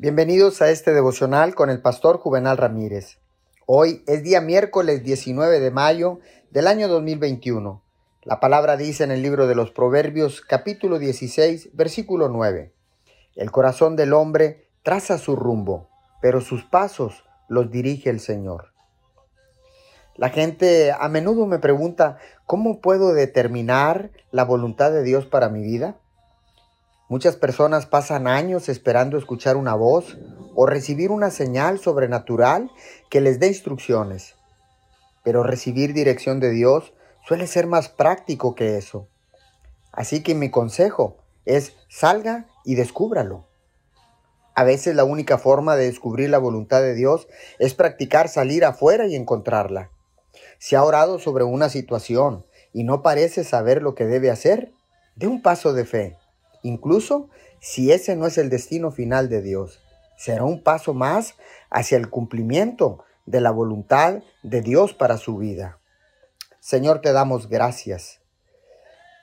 Bienvenidos a este devocional con el pastor Juvenal Ramírez. Hoy es día miércoles 19 de mayo del año 2021. La palabra dice en el libro de los Proverbios capítulo 16 versículo 9. El corazón del hombre traza su rumbo, pero sus pasos los dirige el Señor. La gente a menudo me pregunta, ¿cómo puedo determinar la voluntad de Dios para mi vida? Muchas personas pasan años esperando escuchar una voz o recibir una señal sobrenatural que les dé instrucciones. Pero recibir dirección de Dios suele ser más práctico que eso. Así que mi consejo es salga y descúbralo. A veces la única forma de descubrir la voluntad de Dios es practicar salir afuera y encontrarla. Si ha orado sobre una situación y no parece saber lo que debe hacer, dé un paso de fe incluso si ese no es el destino final de Dios. Será un paso más hacia el cumplimiento de la voluntad de Dios para su vida. Señor, te damos gracias.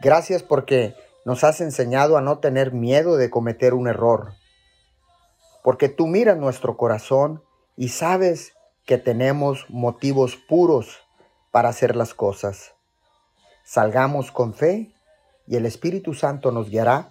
Gracias porque nos has enseñado a no tener miedo de cometer un error. Porque tú miras nuestro corazón y sabes que tenemos motivos puros para hacer las cosas. Salgamos con fe y el Espíritu Santo nos guiará